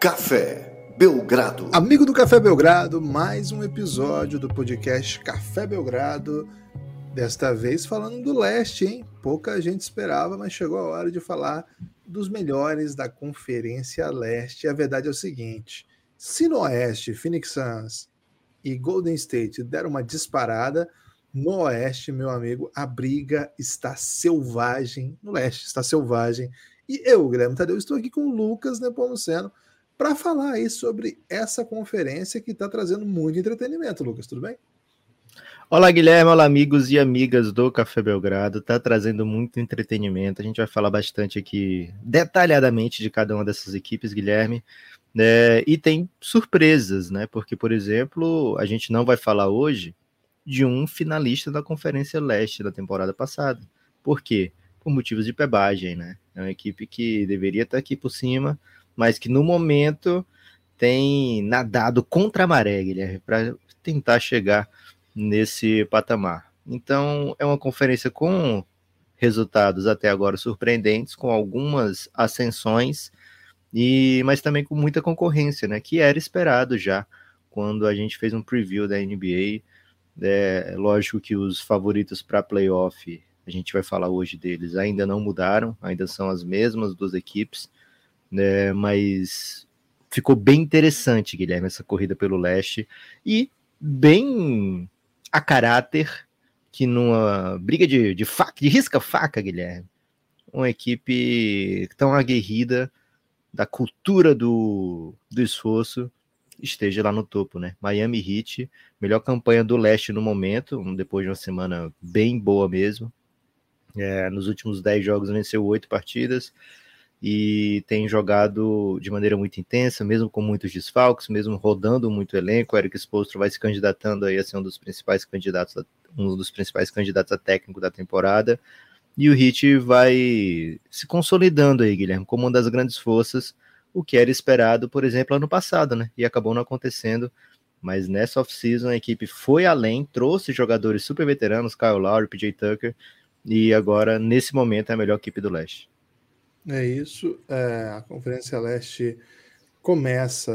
Café Belgrado. Amigo do Café Belgrado, mais um episódio do podcast Café Belgrado. Desta vez falando do leste, hein? Pouca gente esperava, mas chegou a hora de falar dos melhores da Conferência Leste. A verdade é o seguinte: se no Oeste, Phoenix Suns e Golden State deram uma disparada, no Oeste, meu amigo, a briga está selvagem. No Leste está selvagem. E eu, Guilherme Tadeu, estou aqui com o Lucas Nepomuceno para falar aí sobre essa conferência que está trazendo muito entretenimento, Lucas, tudo bem? Olá, Guilherme, olá, amigos e amigas do Café Belgrado. Está trazendo muito entretenimento. A gente vai falar bastante aqui, detalhadamente, de cada uma dessas equipes, Guilherme. É, e tem surpresas, né? Porque, por exemplo, a gente não vai falar hoje de um finalista da Conferência Leste da temporada passada. Por quê? Por motivos de pebagem, né? É uma equipe que deveria estar aqui por cima, mas que no momento tem nadado contra a maré, Guilherme, para tentar chegar nesse patamar. Então, é uma conferência com resultados até agora surpreendentes, com algumas ascensões, e mas também com muita concorrência, né? Que era esperado já quando a gente fez um preview da NBA. É lógico que os favoritos para playoff, a gente vai falar hoje deles, ainda não mudaram, ainda são as mesmas duas equipes né? Mas ficou bem interessante, Guilherme, essa corrida pelo leste e bem a caráter que numa briga de, de faca, de risca-faca, Guilherme, uma equipe tão aguerrida da cultura do, do esforço esteja lá no topo, né? Miami Heat, melhor campanha do leste no momento, depois de uma semana bem boa mesmo. É, nos últimos 10 jogos venceu oito partidas, e tem jogado de maneira muito intensa, mesmo com muitos desfalques, mesmo rodando muito elenco. O Eric Spolstra vai se candidatando aí a ser um dos principais candidatos, a, um dos principais candidatos a técnico da temporada. E o Hit vai se consolidando aí, Guilherme, como uma das grandes forças, o que era esperado, por exemplo, ano passado, né? E acabou não acontecendo. Mas nessa off-season a equipe foi além, trouxe jogadores super veteranos, Kyle Lowry, PJ Tucker, e agora, nesse momento, é a melhor equipe do leste. É isso. É, a Conferência Leste começa.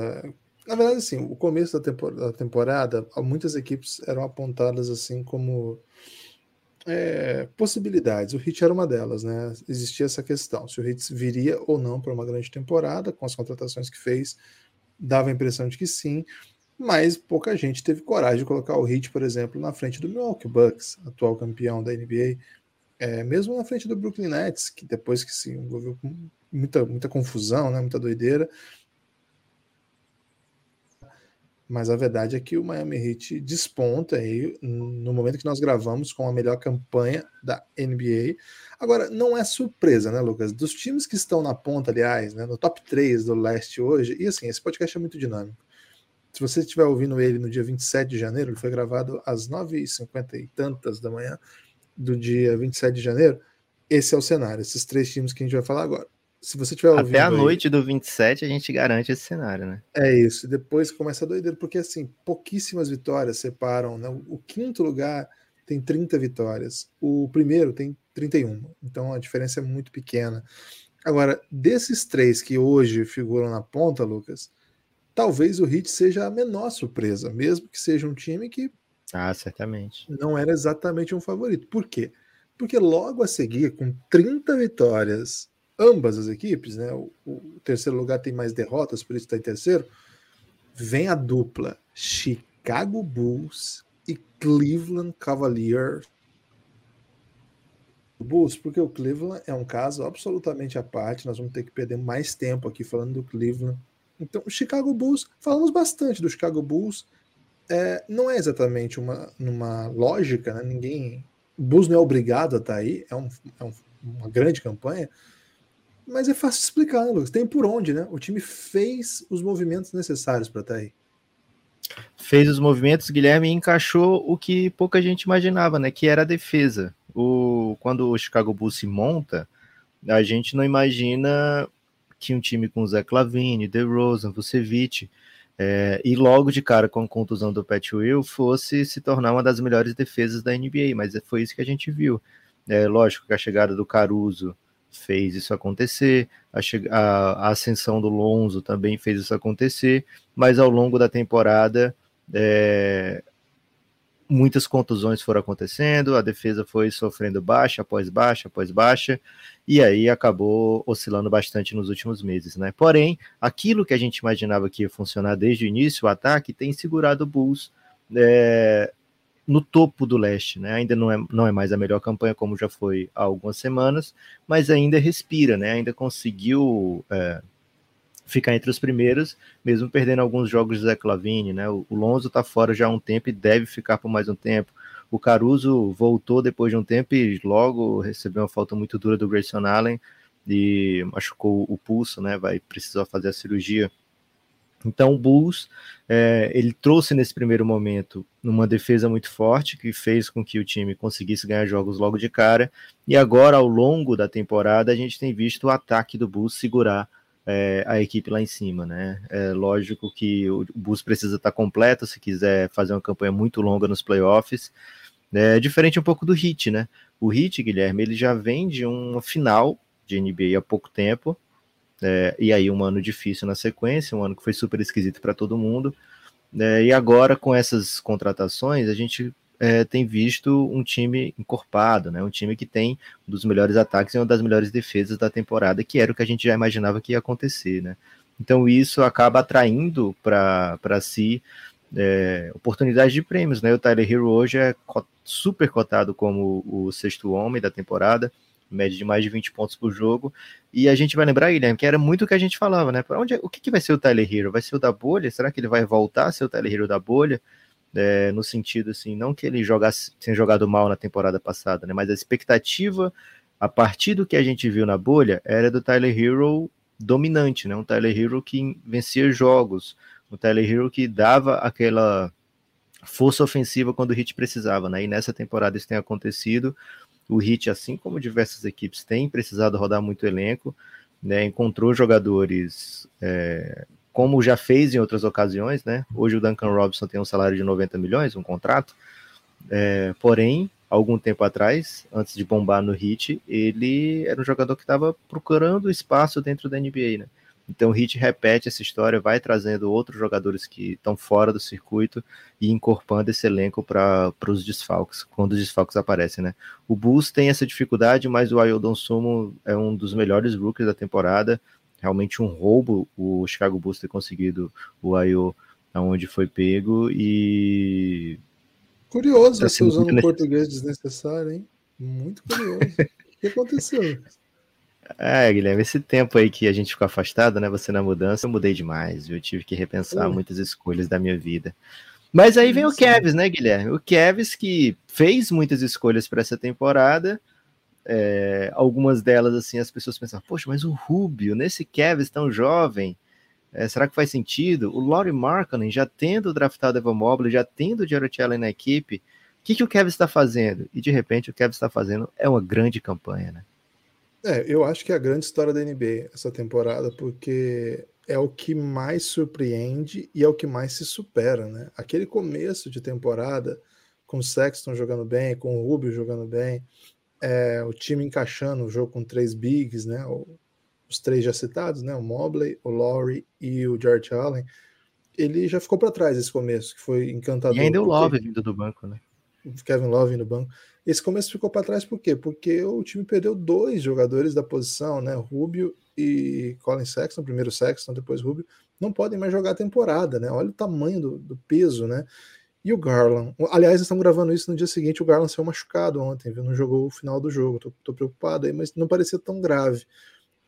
Na verdade, assim, o começo da, tempor da temporada, muitas equipes eram apontadas assim como é, possibilidades. O Hit era uma delas, né? Existia essa questão: se o Hit viria ou não para uma grande temporada, com as contratações que fez, dava a impressão de que sim, mas pouca gente teve coragem de colocar o Hit, por exemplo, na frente do Milwaukee Bucks, atual campeão da NBA, é, mesmo na frente do Brooklyn Nets, que depois que se envolveu com muita, muita confusão, né, muita doideira. Mas a verdade é que o Miami Heat desponta aí no momento que nós gravamos com a melhor campanha da NBA. Agora, não é surpresa, né, Lucas? Dos times que estão na ponta, aliás, né, no top 3 do leste hoje, e assim, esse podcast é muito dinâmico. Se você estiver ouvindo ele no dia 27 de janeiro, ele foi gravado às 9h50 e tantas da manhã do dia 27 de janeiro, esse é o cenário, esses três times que a gente vai falar agora. Se você tiver Até a noite aí, do 27 a gente garante esse cenário, né? É isso. Depois começa a doideira, porque assim, pouquíssimas vitórias separam, né? O quinto lugar tem 30 vitórias, o primeiro tem 31. Então a diferença é muito pequena. Agora, desses três que hoje figuram na ponta, Lucas, talvez o Heat seja a menor surpresa, mesmo que seja um time que ah, certamente. Não era exatamente um favorito. Por quê? Porque logo a seguir, com 30 vitórias, ambas as equipes, né? O, o terceiro lugar tem mais derrotas, por isso está em terceiro. Vem a dupla Chicago Bulls e Cleveland Cavaliers. Bulls, porque o Cleveland é um caso absolutamente à parte. Nós vamos ter que perder mais tempo aqui falando do Cleveland. Então, Chicago Bulls, falamos bastante do Chicago Bulls é, não é exatamente uma, uma lógica, né? ninguém. O Bulls não é obrigado a estar tá aí, é, um, é um, uma grande campanha, mas é fácil explicar, né, Lucas? Tem por onde, né? O time fez os movimentos necessários para estar tá aí. Fez os movimentos, Guilherme, e encaixou o que pouca gente imaginava, né? Que era a defesa. O, quando o Chicago Bulls se monta, a gente não imagina que um time com Zé Clavini, DeRozan, Vucevic, é, e logo de cara com a contusão do Pat Will fosse se tornar uma das melhores defesas da NBA, mas foi isso que a gente viu. É, lógico que a chegada do Caruso fez isso acontecer, a, a, a, ascensão do Lonzo também fez isso acontecer, mas ao longo da temporada é, muitas contusões foram acontecendo, a defesa foi sofrendo baixa após baixa após baixa, e aí acabou oscilando bastante nos últimos meses, né? Porém, aquilo que a gente imaginava que ia funcionar desde o início, o ataque, tem segurado o Bulls é, no topo do leste, né? Ainda não é, não é mais a melhor campanha, como já foi há algumas semanas, mas ainda respira, né? Ainda conseguiu é, ficar entre os primeiros, mesmo perdendo alguns jogos de Zé Clavini, né? O, Lonzo tá fora já há um tempo e deve ficar por mais um tempo. O Caruso voltou depois de um tempo e logo recebeu uma falta muito dura do Grayson Allen e machucou o pulso, né? Vai precisar fazer a cirurgia. Então o Bulls é, ele trouxe nesse primeiro momento uma defesa muito forte que fez com que o time conseguisse ganhar jogos logo de cara e agora ao longo da temporada a gente tem visto o ataque do Bulls segurar é, a equipe lá em cima, né? É lógico que o Bulls precisa estar completo se quiser fazer uma campanha muito longa nos playoffs. É diferente um pouco do Heat, né? O Heat, Guilherme, ele já vem de uma final de NBA há pouco tempo é, e aí um ano difícil na sequência, um ano que foi super esquisito para todo mundo. É, e agora, com essas contratações, a gente é, tem visto um time encorpado, né? um time que tem um dos melhores ataques e uma das melhores defesas da temporada, que era o que a gente já imaginava que ia acontecer. Né? Então isso acaba atraindo para si é, oportunidades de prêmios. Né? O Tyler Hero hoje é super cotado como o sexto homem da temporada média de mais de 20 pontos por jogo. E a gente vai lembrar, Guilherme, que era muito o que a gente falava, né? Para onde, é, o que, que vai ser o Tyler Hero? Vai ser o da bolha? Será que ele vai voltar a ser o Tyler Hero da bolha? É, no sentido assim, não que ele jogasse, tenha jogado mal na temporada passada, né? Mas a expectativa a partir do que a gente viu na bolha era do Tyler Hero dominante, né? Um Tyler Hero que vencia jogos, um Tyler Hero que dava aquela força ofensiva quando o Hit precisava, né? E nessa temporada isso tem acontecido. O Heat, assim como diversas equipes, tem precisado rodar muito elenco, né? Encontrou jogadores é, como já fez em outras ocasiões, né? Hoje o Duncan Robinson tem um salário de 90 milhões, um contrato. É, porém, algum tempo atrás, antes de bombar no Heat, ele era um jogador que estava procurando espaço dentro da NBA, né? Então o Heat repete essa história, vai trazendo outros jogadores que estão fora do circuito e incorporando esse elenco para os desfalques, quando os desfalques aparecem, né? O Bulls tem essa dificuldade, mas o Ayodon Sumo é um dos melhores rookies da temporada, realmente um roubo o Chicago Bulls ter conseguido o Ayo aonde foi pego e curioso tá você usando um português desnecessário, hein? Muito curioso. o que aconteceu? É, Guilherme, esse tempo aí que a gente ficou afastado, né? Você na mudança, eu mudei demais, eu tive que repensar muitas escolhas da minha vida. Mas aí vem o Kevs, né, Guilherme? O Kevs que fez muitas escolhas para essa temporada. É, algumas delas, assim, as pessoas pensam, poxa, mas o Rubio, nesse Kevs tão jovem, é, será que faz sentido? O Laurie Markkinen, já tendo draftado Evan Mobley, já tendo o Jared Allen na equipe, o que, que o Kevs está fazendo? E de repente o Kevs está fazendo é uma grande campanha, né? É, eu acho que é a grande história da NBA essa temporada, porque é o que mais surpreende e é o que mais se supera, né? Aquele começo de temporada, com o Sexton jogando bem, com o Rubio jogando bem, é, o time encaixando o jogo com três bigs, né? Os três já citados, né? O Mobley, o Laurie e o George Allen. Ele já ficou para trás esse começo, que foi encantador. E ainda o Love vindo do banco, né? Kevin Love no banco. Esse começo ficou para trás por quê? Porque o time perdeu dois jogadores da posição, né? Rubio e Colin Sexton, primeiro Sexton, depois Rubio, não podem mais jogar a temporada, né? Olha o tamanho do, do peso, né? E o Garland, aliás, estamos gravando isso no dia seguinte, o Garland saiu machucado ontem, viu? Não jogou o final do jogo, tô, tô preocupado aí, mas não parecia tão grave.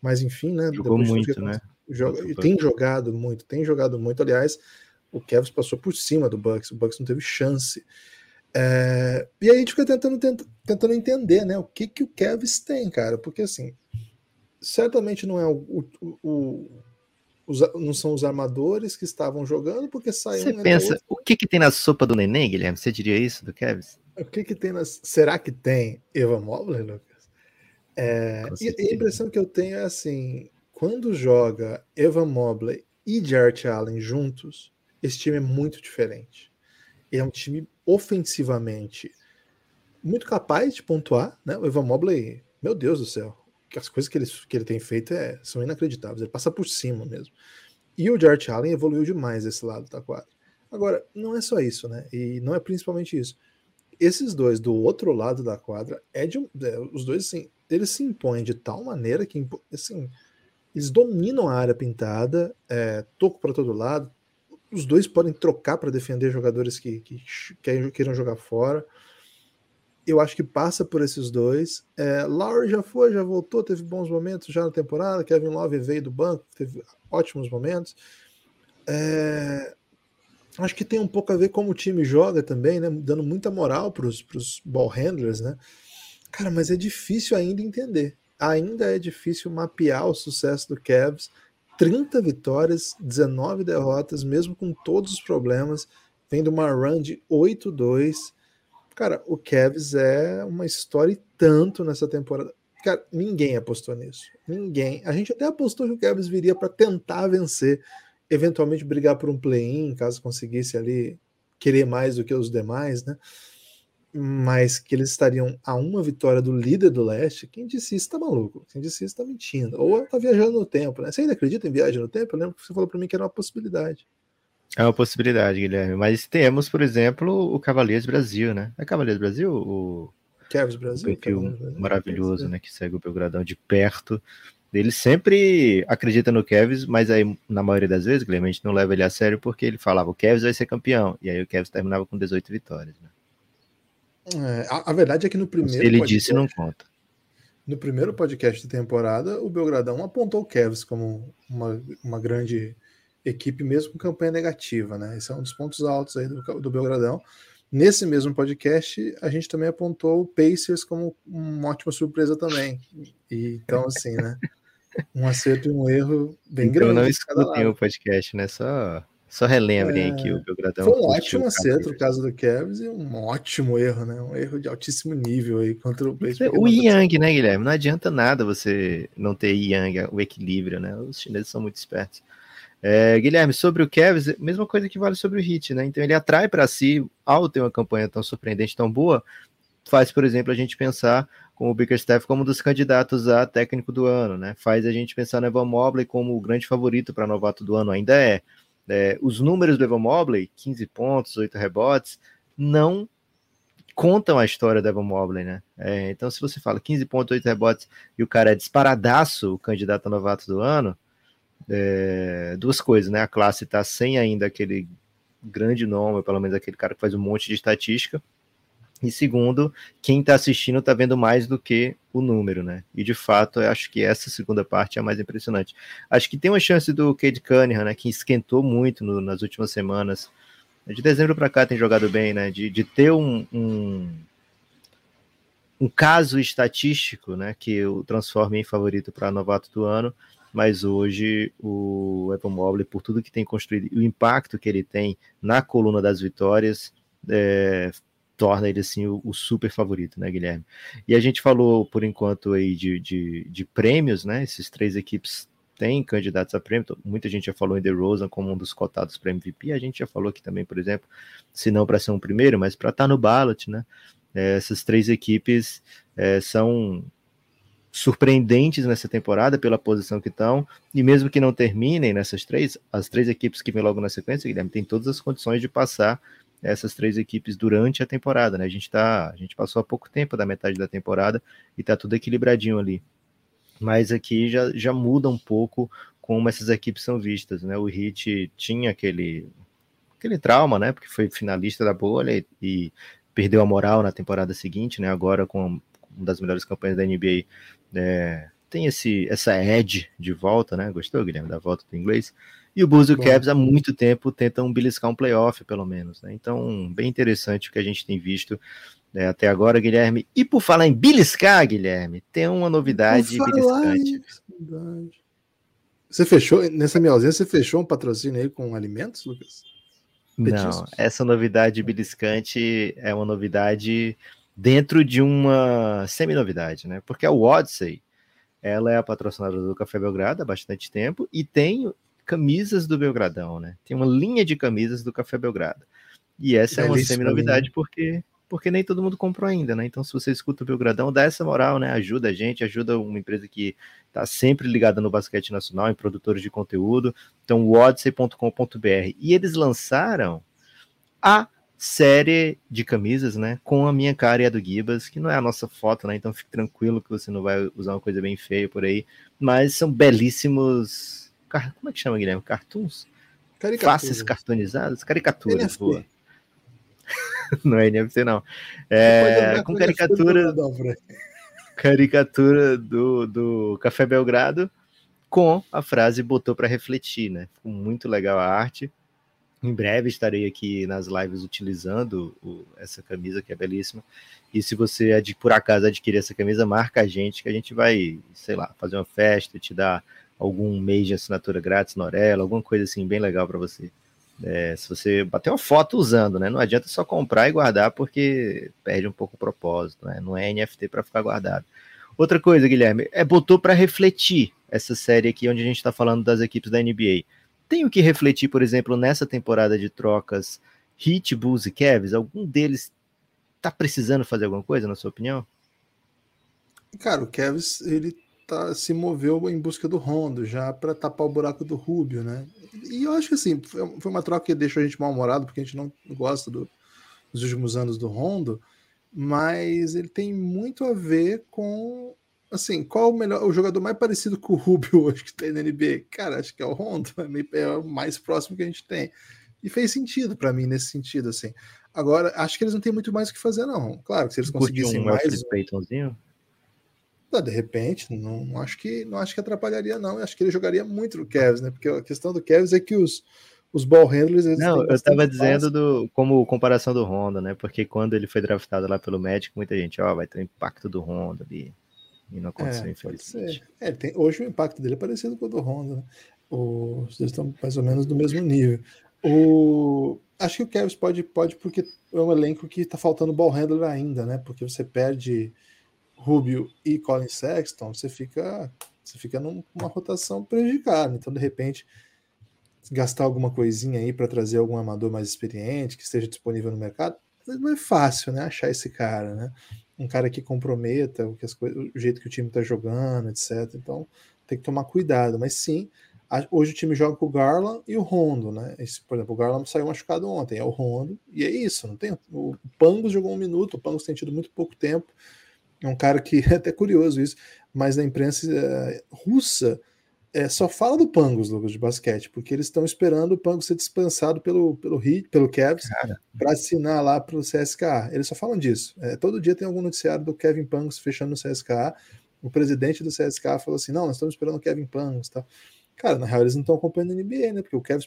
Mas enfim, né? Jogou muito, né? Joga, e tem jogado muito, tem jogado muito. Aliás, o Kevs passou por cima do Bucks, o Bucks não teve chance. É, e aí a gente fica tentando, tentando entender né, o que, que o Kevs tem, cara, porque assim, certamente não é o, o, o os, não são os armadores que estavam jogando, porque saiu Você um pensa, o que, que tem na sopa do neném, Guilherme? Você diria isso do Kevs? O que, que tem nas. Será que tem Eva Mobley, Lucas? É, e, e, a impressão que eu tenho é assim: quando joga Eva Mobley e Jarrett Allen juntos, esse time é muito diferente. É um time ofensivamente muito capaz de pontuar, né? O Evan Mobley, meu Deus do céu, as coisas que ele, que ele tem feito é, são inacreditáveis. Ele passa por cima mesmo. E o Jarrett Allen evoluiu demais esse lado da quadra. Agora, não é só isso, né? E não é principalmente isso. Esses dois do outro lado da quadra, é de, é, os dois, assim, eles se impõem de tal maneira que, assim, eles dominam a área pintada, é, toco para todo lado. Os dois podem trocar para defender jogadores que, que, que queiram jogar fora eu acho que passa por esses dois. É, Lowry já foi, já voltou, teve bons momentos já na temporada. Kevin Love veio do banco, teve ótimos momentos. É, acho que tem um pouco a ver como o time joga também, né? Dando muita moral para os ball handlers, né? Cara, mas é difícil ainda entender. Ainda é difícil mapear o sucesso do Cavs. 30 vitórias, 19 derrotas, mesmo com todos os problemas. Vem de uma run de 8-2 Cara, o Cavs é uma história e tanto nessa temporada. Cara, ninguém apostou nisso. Ninguém. A gente até apostou que o Cavs viria para tentar vencer, eventualmente brigar por um play-in, caso conseguisse ali querer mais do que os demais, né? Mas que eles estariam a uma vitória do líder do leste, quem disse isso tá maluco, quem disse isso tá mentindo, ou tá viajando no tempo, né? Você ainda acredita em viagem no tempo? Eu lembro que você falou para mim que era uma possibilidade. É uma possibilidade, Guilherme. Mas temos, por exemplo, o Cavaleiros Brasil, né? É Cavaleiros Brasil? O Cavs Brasil. O perfil maravilhoso, né? Que segue o Belgradão de perto. Ele sempre acredita no Kevs, mas aí, na maioria das vezes, Guilherme, a gente não leva ele a sério porque ele falava o Kevs vai ser campeão. E aí o Kevs terminava com 18 vitórias. Né? É, a, a, verdade é que no primeiro. Se ele podcast, disse, não conta. No primeiro podcast de temporada, o Belgradão apontou o Kevs como uma, uma grande equipe mesmo com campanha negativa, né? Esse é um dos pontos altos aí do, do Belgradão. Nesse mesmo podcast, a gente também apontou o Pacers como uma ótima surpresa também. E, então, assim, né? Um acerto e um erro bem então, grande. não escutem o podcast, né? Só, só relembrem é, aqui o Belgradão. Foi um ótimo acerto no caso do Cavs e um ótimo erro, né? Um erro de altíssimo nível aí contra o Pacers. O Yang, né, Guilherme? Não adianta nada você não ter Yang, o equilíbrio, né? Os chineses são muito espertos. É, Guilherme, sobre o Cavs, mesma coisa que vale sobre o Heat, né? Então ele atrai para si, ao ter uma campanha tão surpreendente, tão boa, faz, por exemplo, a gente pensar com o Bickerstaff como um dos candidatos a técnico do ano, né? Faz a gente pensar no Evan Mobley como o grande favorito para novato do ano, ainda é. é. Os números do Evan Mobley, 15 pontos, 8 rebotes, não contam a história do Evan Mobley, né? É, então, se você fala 15 pontos, 8 rebotes e o cara é disparadaço, o candidato a novato do ano, é, duas coisas, né? A classe está sem ainda aquele grande nome, pelo menos aquele cara que faz um monte de estatística. E segundo, quem está assistindo está vendo mais do que o número, né? E de fato, eu acho que essa segunda parte é a mais impressionante. Acho que tem uma chance do Cade Cunningham, né? Que esquentou muito no, nas últimas semanas. De dezembro para cá tem jogado bem, né? De, de ter um, um, um caso estatístico, né? Que o transforme em favorito para novato do ano mas hoje o Apple Mobile, por tudo que tem construído, o impacto que ele tem na coluna das vitórias, é, torna ele assim o, o, super favorito, né, Guilherme? E a gente falou por enquanto aí de, de, de prêmios, né? Esses três equipes têm candidatos a prêmio. Muita gente já falou em The Rosen como um dos cotados para MVP. A gente já falou aqui também, por exemplo, se não para ser um primeiro, mas para estar no ballot, né? É, essas três equipes é, são surpreendentes nessa temporada pela posição que estão, e mesmo que não terminem nessas três, as três equipes que vêm logo na sequência, Guilherme, tem todas as condições de passar essas três equipes durante a temporada, né? A gente tá, a gente passou há pouco tempo da metade da temporada e tá tudo equilibradinho ali. Mas aqui já, já muda um pouco como essas equipes são vistas, né? O Heat tinha aquele aquele trauma, né? Porque foi finalista da bolha e, e perdeu a moral na temporada seguinte, né? Agora com uma das melhores campanhas da NBA é, tem esse, essa edge de volta, né? Gostou, Guilherme, da volta do inglês? E o Bulls e o Cavs há muito tempo tentam beliscar um playoff, pelo menos, né? Então, bem interessante o que a gente tem visto né, até agora, Guilherme. E por falar em beliscar, Guilherme, tem uma novidade beliscante. Você fechou, nessa minha ausência, você fechou um patrocínio aí com alimentos, Lucas? Petiscos? Não, essa novidade beliscante é uma novidade dentro de uma semi-novidade, né? Porque a Odyssey, ela é a patrocinadora do Café Belgrado há bastante tempo e tem camisas do Belgradão, né? Tem uma linha de camisas do Café Belgrado. E essa é, é uma semi-novidade porque porque nem todo mundo comprou ainda, né? Então, se você escuta o Belgradão, dá essa moral, né? Ajuda a gente, ajuda uma empresa que está sempre ligada no basquete nacional, em produtores de conteúdo. Então, odyssey.com.br. E eles lançaram a série de camisas, né? Com a minha cara e a do Gibas, que não é a nossa foto, né? Então fique tranquilo que você não vai usar uma coisa bem feia por aí. Mas são belíssimos. Como é que chama, Guilherme? Cartoons? Faces cartonizadas? Caricaturas, boa. não é NFC, não. É, com caricatura. Caricatura do, do Café Belgrado com a frase botou para refletir, né? Ficou muito legal a arte. Em breve estarei aqui nas lives utilizando o, essa camisa que é belíssima. E se você por acaso adquirir essa camisa, marca a gente que a gente vai, sei lá, fazer uma festa, te dar algum mês de assinatura grátis na Orela, alguma coisa assim bem legal para você. É, se você bater uma foto usando, né? Não adianta só comprar e guardar porque perde um pouco o propósito, né? Não é NFT para ficar guardado. Outra coisa, Guilherme, é botou para refletir essa série aqui onde a gente está falando das equipes da NBA tenho que refletir, por exemplo, nessa temporada de trocas Heat, Bulls e Cavs, algum deles tá precisando fazer alguma coisa, na sua opinião? Cara, o Cavs, ele tá, se moveu em busca do Rondo já para tapar o buraco do Rubio, né? E eu acho que assim, foi uma troca que deixou a gente mal-humorado, porque a gente não gosta do, dos últimos anos do Rondo, mas ele tem muito a ver com assim, qual o melhor, o jogador mais parecido com o Rubio hoje que tem na NBA? Cara, acho que é o Rondo, é, o mais próximo que a gente tem. E fez sentido para mim nesse sentido, assim. Agora, acho que eles não têm muito mais o que fazer, não. Claro que se eles conseguissem um mais. Peytonzinho? Ah, de repente, não, não, acho que não acho que atrapalharia, não. Eu acho que ele jogaria muito no Cavs, né? Porque a questão do Cavs é que os, os ball handlers. não, eu estava dizendo do, como comparação do Honda, né? Porque quando ele foi draftado lá pelo Magic, muita gente, ó, vai ter o impacto do Honda ali. E não aconteceu, é, infelizmente. É, tem, hoje o impacto dele é parecido com o do Honda, né? Os dois estão mais ou menos do mesmo nível. O, acho que o Cavs pode, pode porque é um elenco que está faltando ball handler ainda, né? Porque você perde Rubio e Colin Sexton, você fica, você fica numa rotação prejudicada. Então, de repente, gastar alguma coisinha aí para trazer algum amador mais experiente que esteja disponível no mercado, não é fácil, né? Achar esse cara, né? Um cara que comprometa o, que as coisas, o jeito que o time está jogando, etc. Então tem que tomar cuidado. Mas sim, a, hoje o time joga com o Garland e o Rondo, né? Esse, por exemplo, o Garland saiu machucado ontem, é o Rondo, e é isso, não tem. O Pangos jogou um minuto, o Pangos tem tido muito pouco tempo. É um cara que é até curioso isso, mas na imprensa é, russa é, só fala do Pangos, Lucas, de basquete, porque eles estão esperando o Pangos ser dispensado pelo, pelo, Heat, pelo Cavs para assinar lá para o CSKA. Eles só falam disso. É, todo dia tem algum noticiário do Kevin Pangos fechando no CSKA. O presidente do CSKA falou assim: não, nós estamos esperando o Kevin Pangos. Tá? Cara, na real, eles não estão acompanhando a NBA, né? Porque o Kevin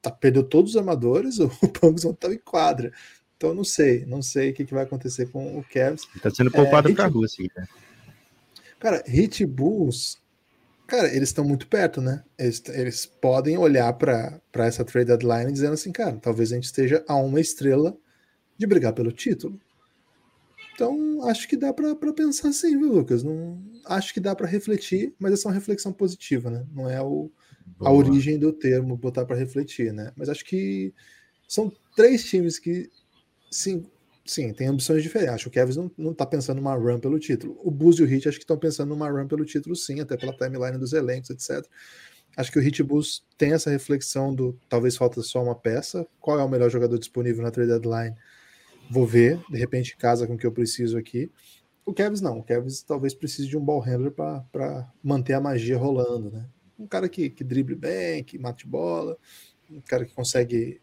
tá, perdeu todos os amadores, o Pangos não estava em quadra. Então, não sei, não sei o que, que vai acontecer com o Cavs. Está sendo poupado é, para a Rússia. Né? Cara, Hit Bulls Cara, eles estão muito perto, né? Eles, eles podem olhar para essa trade deadline dizendo assim, cara, talvez a gente esteja a uma estrela de brigar pelo título. Então, acho que dá para pensar assim, viu, Lucas? Não, acho que dá para refletir, mas essa é uma reflexão positiva, né? Não é o, a origem do termo botar para refletir, né? Mas acho que são três times que, sim, sim, tem ambições diferentes. Acho que o Kevin não, não tá pensando numa run pelo título. O Bulls e o Heat acho que estão pensando numa run pelo título, sim, até pela timeline dos elencos, etc. Acho que o Heat Bulls tem essa reflexão do talvez falta só uma peça. Qual é o melhor jogador disponível na trade deadline? Vou ver, de repente casa com o que eu preciso aqui. O Kevs não, o Kevs talvez precise de um ball handler para manter a magia rolando, né? Um cara que, que drible bem, que mate bola, um cara que consegue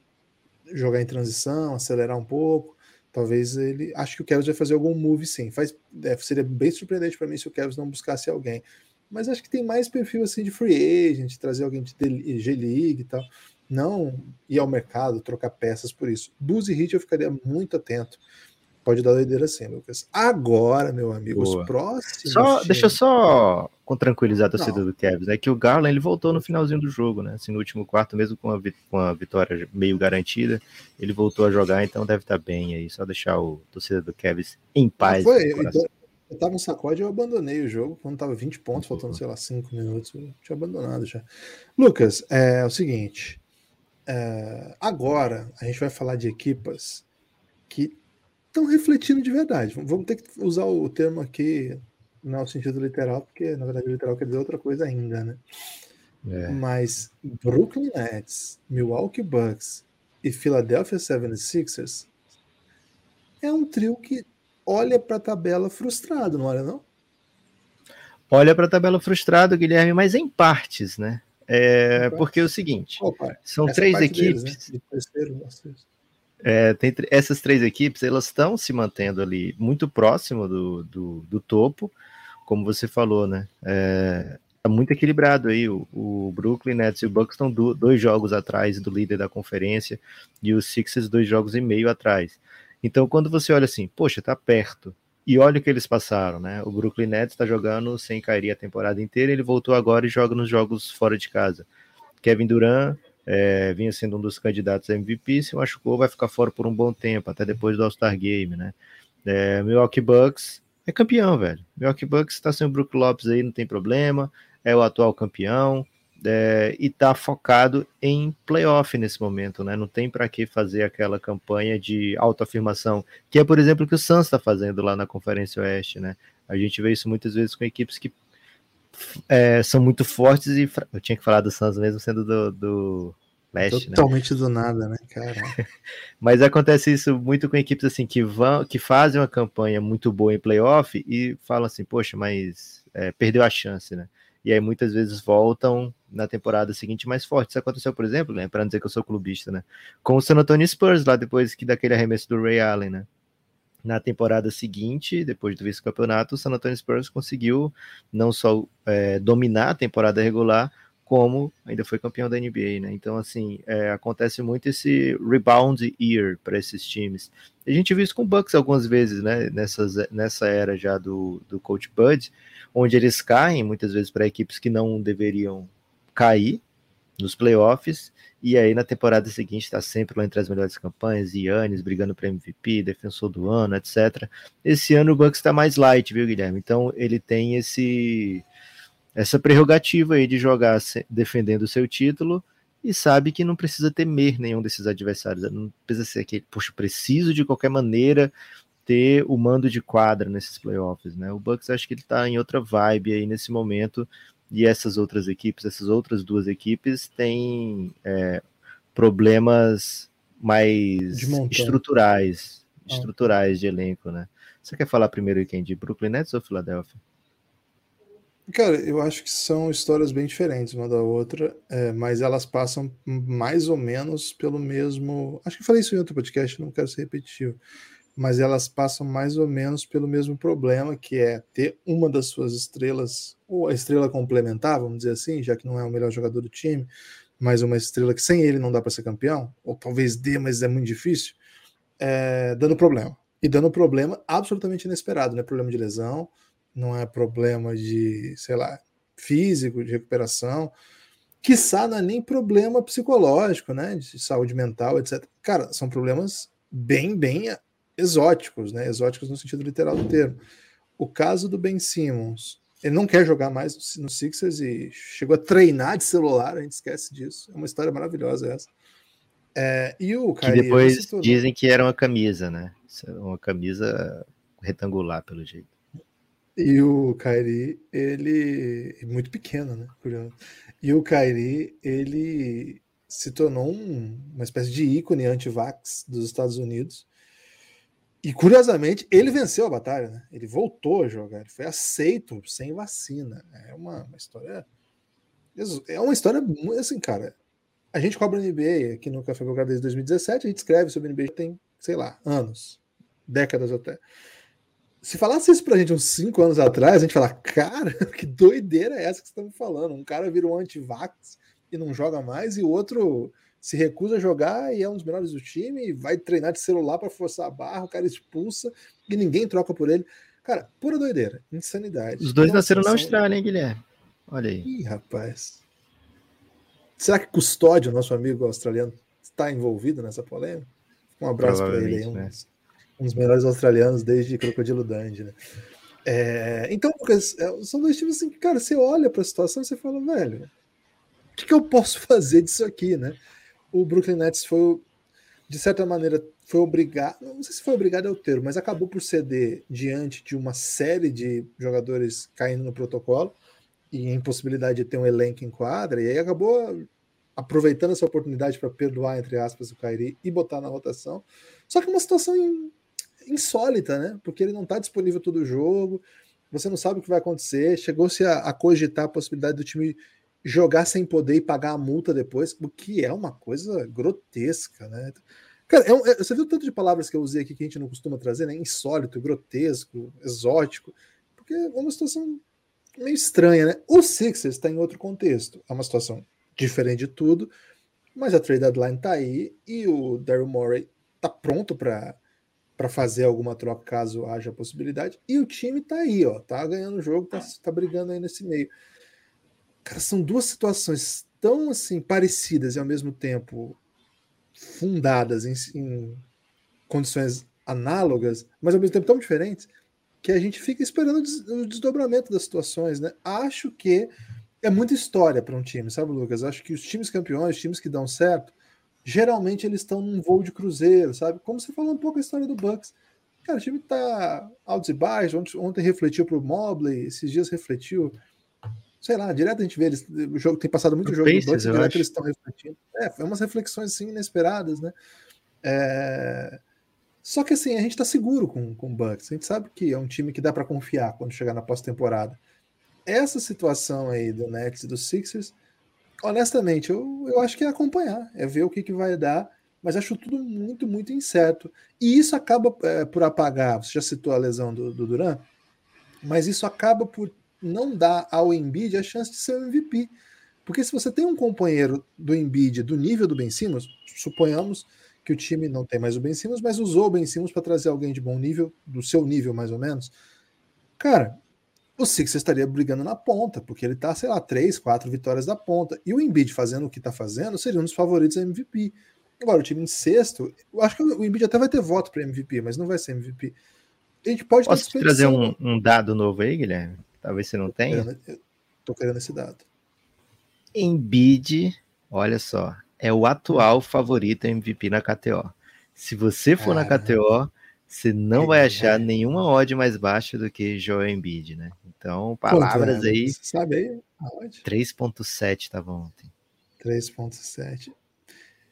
jogar em transição, acelerar um pouco. Talvez ele. Acho que o Kevin vai fazer algum move sim. Faz, é, seria bem surpreendente para mim se o Kevin não buscasse alguém. Mas acho que tem mais perfil assim de free agent, trazer alguém de G-League e tal. Não ir ao mercado, trocar peças por isso. Buzz e Hit eu ficaria muito atento. Pode dar doideira sim, Lucas. Agora, meu amigo, Boa. os próximos. Só, deixa eu só com tranquilizar a torcida Não. do Cavs, né? Que o Garland ele voltou no finalzinho do jogo, né? Assim, no último quarto, mesmo com a, com a vitória meio garantida, ele voltou a jogar, então deve estar tá bem aí. Só deixar o torcida do Cavs em paz. foi, eu, eu tava no sacode e eu abandonei o jogo. Quando tava 20 pontos, faltando, sei lá, 5 minutos, eu tinha abandonado já. Lucas, é, é o seguinte. É, agora a gente vai falar de equipas que estão refletindo de verdade. Vamos ter que usar o termo aqui não é o sentido literal, porque na verdade literal quer dizer outra coisa ainda, né? É. Mas Brooklyn Nets, Milwaukee Bucks e Philadelphia 76ers é um trio que olha para a tabela frustrado, não olha não? Olha para a tabela frustrado, Guilherme, mas em partes, né? É, porque é o seguinte, Opa, são três equipes. Deles, né? terceiro, é, tem, essas três equipes elas estão se mantendo ali muito próximo do, do, do topo, como você falou, né? É, tá muito equilibrado aí. O, o, Brooklyn Nets e o Bucks estão do, dois jogos atrás do líder da conferência e os Sixers dois jogos e meio atrás. Então, quando você olha assim, poxa, tá perto. E olha o que eles passaram, né? O Brooklyn Nets está jogando sem cair a temporada inteira. Ele voltou agora e joga nos jogos fora de casa. Kevin Durant é, vinha sendo um dos candidatos a MVP, se machucou, vai ficar fora por um bom tempo, até depois do All-Star Game, né? É, Milwaukee Bucks é campeão, velho. Milwaukee Bucks está sem o Brook Lopes aí, não tem problema, é o atual campeão é, e tá focado em playoff nesse momento, né? Não tem para que fazer aquela campanha de autoafirmação, que é, por exemplo, o que o Suns está fazendo lá na Conferência Oeste, né? A gente vê isso muitas vezes com equipes que é, são muito fortes e eu tinha que falar do Suns mesmo sendo do, do Leste, né? Totalmente né? do nada, né, cara? Mas acontece isso muito com equipes assim que vão, que fazem uma campanha muito boa em playoff e falam assim, poxa, mas é, perdeu a chance, né? E aí muitas vezes voltam na temporada seguinte mais forte. Isso aconteceu, por exemplo, né? Para dizer que eu sou clubista, né? Com o San Antonio Spurs lá depois que daquele arremesso do Ray Allen, né? Na temporada seguinte, depois do vice-campeonato, o San Antonio Spurs conseguiu não só é, dominar a temporada regular, como ainda foi campeão da NBA, né? Então, assim, é, acontece muito esse rebound year para esses times. A gente viu isso com o Bucks algumas vezes, né? Nessas, nessa era já do, do Coach Bud, onde eles caem muitas vezes para equipes que não deveriam cair nos playoffs, e aí na temporada seguinte está sempre lá entre as melhores campanhas, Yannis brigando para MVP, defensor do ano, etc. Esse ano o Bucks está mais light, viu, Guilherme? Então ele tem esse essa prerrogativa aí de jogar defendendo o seu título e sabe que não precisa temer nenhum desses adversários. Não precisa ser aquele, poxa, preciso de qualquer maneira ter o mando de quadra nesses playoffs, né? O Bucks acho que ele tá em outra vibe aí nesse momento e essas outras equipes, essas outras duas equipes têm é, problemas mais estruturais, ah. estruturais de elenco, né? Você quer falar primeiro quem de Brooklyn Nets ou Philadelphia? Cara, eu acho que são histórias bem diferentes uma da outra, é, mas elas passam mais ou menos pelo mesmo. Acho que falei isso em outro podcast, não quero ser repetitivo, mas elas passam mais ou menos pelo mesmo problema, que é ter uma das suas estrelas, ou a estrela complementar, vamos dizer assim, já que não é o melhor jogador do time, mas uma estrela que sem ele não dá para ser campeão, ou talvez dê, mas é muito difícil, é, dando problema. E dando problema absolutamente inesperado, né? Problema de lesão não é problema de, sei lá, físico, de recuperação. Quiçá não é nem problema psicológico, né? De saúde mental, etc. Cara, são problemas bem, bem exóticos, né? Exóticos no sentido literal do termo. O caso do Ben Simmons, ele não quer jogar mais no Sixers e chegou a treinar de celular, a gente esquece disso. É uma história maravilhosa essa. É, e o Kyrie, que depois dizem que era uma camisa, né? Uma camisa retangular, pelo jeito. E o Kairi, ele muito pequeno, né? Curioso. E o Kairi, ele se tornou um, uma espécie de ícone anti-vax dos Estados Unidos. E curiosamente, ele venceu a batalha, né? Ele voltou a jogar, ele foi aceito sem vacina. É uma, uma história. É uma história assim, cara. A gente cobra NBA aqui no Café Belgrado desde 2017, a gente escreve sobre NBA tem, sei lá, anos, décadas até se falasse isso pra gente uns cinco anos atrás, a gente fala, cara, que doideira é essa que me falando? Um cara vira um anti-vax e não joga mais, e o outro se recusa a jogar e é um dos melhores do time, e vai treinar de celular para forçar a barra, o cara expulsa e ninguém troca por ele. Cara, pura doideira, insanidade. Os dois nasceram na Austrália, hein, Guilherme? Olha aí. Ih, rapaz. Será que Custódio, nosso amigo australiano, está envolvido nessa polêmica? Um abraço para ele aí. Um, né? Um dos melhores australianos desde Crocodilo Dundee, né? É, então, é, são dois times assim que, cara, você olha para a situação e você fala, velho, o que, que, eu posso fazer disso aqui, né? O Brooklyn Nets foi, de certa maneira, foi obrigado, não sei se foi obrigado ao termo, mas acabou por ceder diante de uma série de jogadores caindo no protocolo e impossibilidade de ter um elenco em quadra, e aí acabou aproveitando essa oportunidade para perdoar, entre aspas, o Kairi e botar na rotação. Só que uma situação insólita, né? Porque ele não está disponível todo o jogo, você não sabe o que vai acontecer. Chegou-se a, a, cogitar a possibilidade do time jogar sem poder e pagar a multa depois, o que é uma coisa grotesca, né? Cara, é um, é, você viu tanto de palavras que eu usei aqui que a gente não costuma trazer, né? Insólito, grotesco, exótico, porque é uma situação meio estranha, né? O Sixers está em outro contexto, é uma situação diferente de tudo, mas a trade deadline está aí e o Daryl Morey está pronto para para fazer alguma troca caso haja possibilidade. E o time tá aí, ó, tá ganhando o jogo, tá, tá brigando aí nesse meio. Cara, são duas situações tão assim parecidas e ao mesmo tempo fundadas em, em condições análogas, mas ao mesmo tempo tão diferentes, que a gente fica esperando o desdobramento das situações, né? Acho que é muita história para um time, sabe, Lucas? Acho que os times campeões, os times que dão certo, geralmente eles estão num voo de cruzeiro, sabe? Como você falou um pouco a história do Bucks. Cara, o time tá altos e baixos. Ontem, ontem refletiu pro Mobley, esses dias refletiu. Sei lá, direto a gente vê eles. O jogo tem passado muito o jogo Pacers, do Bucks, direto acho. eles estão refletindo. É, foi umas reflexões assim inesperadas, né? É... Só que assim, a gente tá seguro com, com o Bucks. A gente sabe que é um time que dá para confiar quando chegar na pós-temporada. Essa situação aí do Nets e do Sixers honestamente, eu, eu acho que é acompanhar, é ver o que, que vai dar, mas acho tudo muito, muito incerto. E isso acaba é, por apagar, você já citou a lesão do, do Duran, mas isso acaba por não dar ao Embiid a chance de ser o MVP. Porque se você tem um companheiro do Embiid do nível do Ben Simmons, suponhamos que o time não tem mais o Ben Simmons, mas usou o Ben Simmons para trazer alguém de bom nível, do seu nível mais ou menos. Cara, o Sixers estaria brigando na ponta, porque ele está, sei lá, três, quatro vitórias da ponta. E o Embiid fazendo o que está fazendo seria um dos favoritos a MVP. Agora, o time em sexto, eu acho que o Embiid até vai ter voto para MVP, mas não vai ser MVP. A gente pode Posso te trazer um, um, dado novo aí, Guilherme? Talvez você não tô tenha. Querendo, tô querendo esse dado. Embiid, olha só, é o atual favorito MVP na KTO. Se você for ah, na KTO, você não vai achar é. nenhuma odd mais baixa do que Joel Embiid, né? Então, palavras Quanto, aí. Você sabe aí? 3.7 estava ontem. 3.7.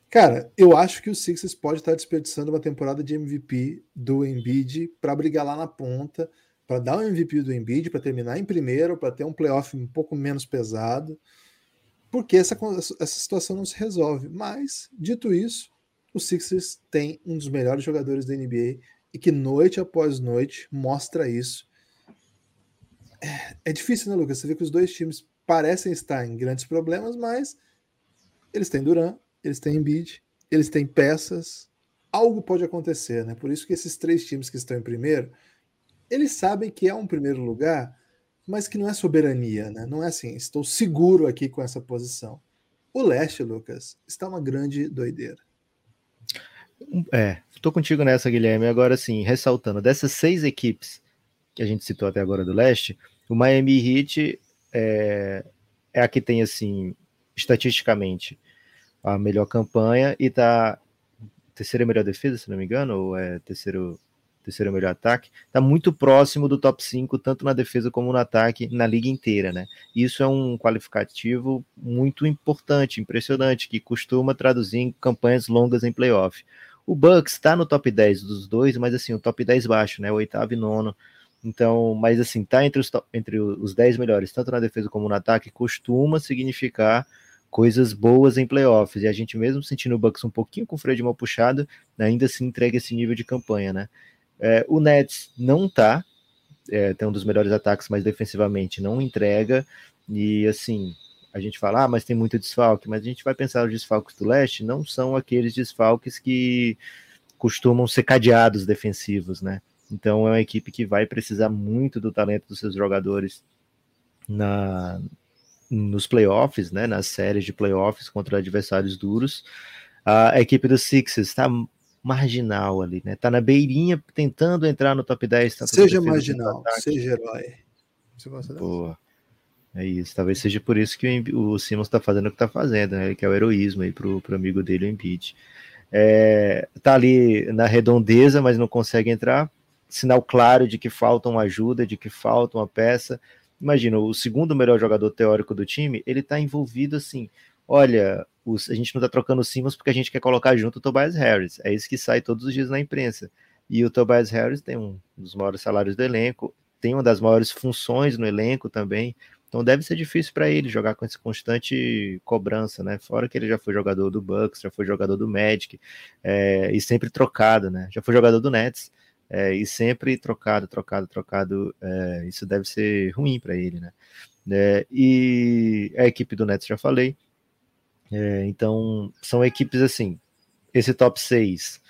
Cara, eu acho que o Sixers pode estar desperdiçando uma temporada de MVP do Embiid para brigar lá na ponta, para dar o um MVP do Embiid, para terminar em primeiro, para ter um playoff um pouco menos pesado, porque essa, essa situação não se resolve. Mas, dito isso, o Sixers tem um dos melhores jogadores da NBA e que noite após noite mostra isso. É, é difícil, né, Lucas? Você vê que os dois times parecem estar em grandes problemas, mas eles têm Duran, eles têm Embiid, eles têm peças. Algo pode acontecer, né? Por isso que esses três times que estão em primeiro, eles sabem que é um primeiro lugar, mas que não é soberania, né? Não é assim, estou seguro aqui com essa posição. O leste, Lucas, está uma grande doideira. É, tô contigo nessa, Guilherme. Agora sim, ressaltando, dessas seis equipes que a gente citou até agora do leste, o Miami Heat é, é a que tem, assim, estatisticamente, a melhor campanha e tá terceira melhor defesa, se não me engano, ou é terceiro, terceiro melhor ataque, tá muito próximo do top 5, tanto na defesa como no ataque, na liga inteira, né? Isso é um qualificativo muito importante, impressionante, que costuma traduzir em campanhas longas em playoff. O Bucks está no top 10 dos dois, mas assim, o top 10 baixo, né? O oitavo e nono. Então, mas assim, tá entre os, entre os 10 melhores, tanto na defesa como no ataque, costuma significar coisas boas em playoffs. E a gente, mesmo sentindo o Bucks um pouquinho com o freio de mão puxado, ainda se assim entrega esse nível de campanha, né? É, o Nets não tá, é, tem um dos melhores ataques, mas defensivamente não entrega. E assim, a gente fala, ah, mas tem muito desfalque, mas a gente vai pensar os desfalques do leste, não são aqueles desfalques que costumam ser cadeados defensivos, né? Então é uma equipe que vai precisar muito do talento dos seus jogadores na nos playoffs, né, nas séries de playoffs contra adversários duros. A equipe do Sixers está marginal ali, né? Tá na beirinha tentando entrar no top 10. Seja marginal, seja herói. Você gosta Boa. É isso, talvez seja por isso que o, o Simmons está fazendo o que está fazendo, né? Que é o heroísmo aí pro, pro amigo dele, o Embiid. é, tá ali na redondeza, mas não consegue entrar. Sinal claro de que falta uma ajuda, de que falta uma peça. Imagina, o segundo melhor jogador teórico do time, ele tá envolvido assim. Olha, os, a gente não tá trocando Simmons porque a gente quer colocar junto o Tobias Harris. É isso que sai todos os dias na imprensa. E o Tobias Harris tem um dos maiores salários do elenco, tem uma das maiores funções no elenco também. Então deve ser difícil para ele jogar com essa constante cobrança, né? Fora que ele já foi jogador do Bucks, já foi jogador do Magic, é, e sempre trocado, né? Já foi jogador do Nets, é, e sempre trocado, trocado, trocado. É, isso deve ser ruim para ele, né? É, e a equipe do Nets já falei. É, então são equipes assim. Esse top 6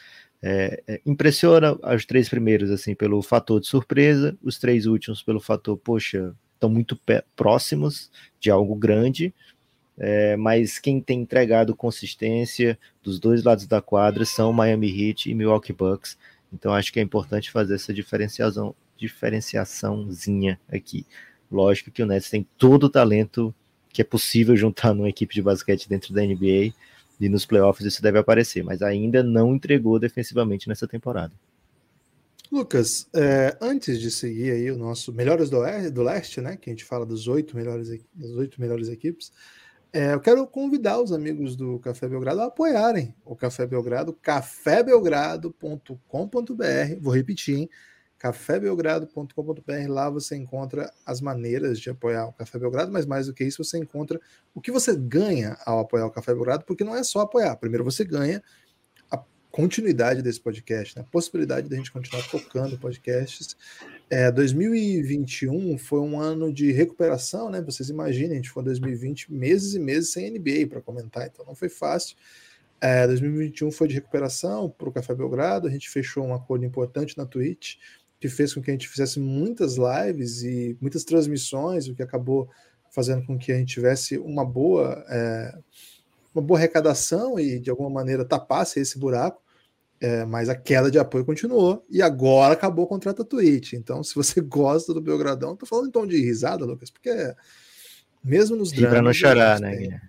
é, é, impressiona os três primeiros assim pelo fator de surpresa, os três últimos pelo fator, poxa, estão muito próximos de algo grande, é, mas quem tem entregado consistência dos dois lados da quadra são Miami Heat e Milwaukee Bucks. Então acho que é importante fazer essa diferenciação, diferenciaçãozinha aqui. Lógico que o Nets tem todo o talento que é possível juntar numa equipe de basquete dentro da NBA e nos playoffs isso deve aparecer, mas ainda não entregou defensivamente nessa temporada. Lucas, é, antes de seguir aí o nosso melhores do, do leste, né? Que a gente fala dos oito melhores, das oito melhores equipes, é, eu quero convidar os amigos do Café Belgrado a apoiarem o Café Belgrado, cafébelgrado.com.br. Vou repetir, hein? cafébelgrado.com.br. Lá você encontra as maneiras de apoiar o Café Belgrado, mas mais do que isso, você encontra o que você ganha ao apoiar o Café Belgrado, porque não é só apoiar. Primeiro você ganha continuidade desse podcast, né? a possibilidade de a gente continuar tocando podcasts. É, 2021 foi um ano de recuperação, né? Vocês imaginem, a gente foi 2020 meses e meses sem NBA para comentar, então não foi fácil. É, 2021 foi de recuperação para o Café Belgrado, a gente fechou um acordo importante na Twitch, que fez com que a gente fizesse muitas lives e muitas transmissões, o que acabou fazendo com que a gente tivesse uma boa. É, uma boa arrecadação e de alguma maneira tapasse esse buraco, é, mas a queda de apoio continuou e agora acabou o contrato da Twitch. Então, se você gosta do Belgradão, tô falando em tom de risada, Lucas, porque mesmo nos dramas. Para não chorar, né? Tem,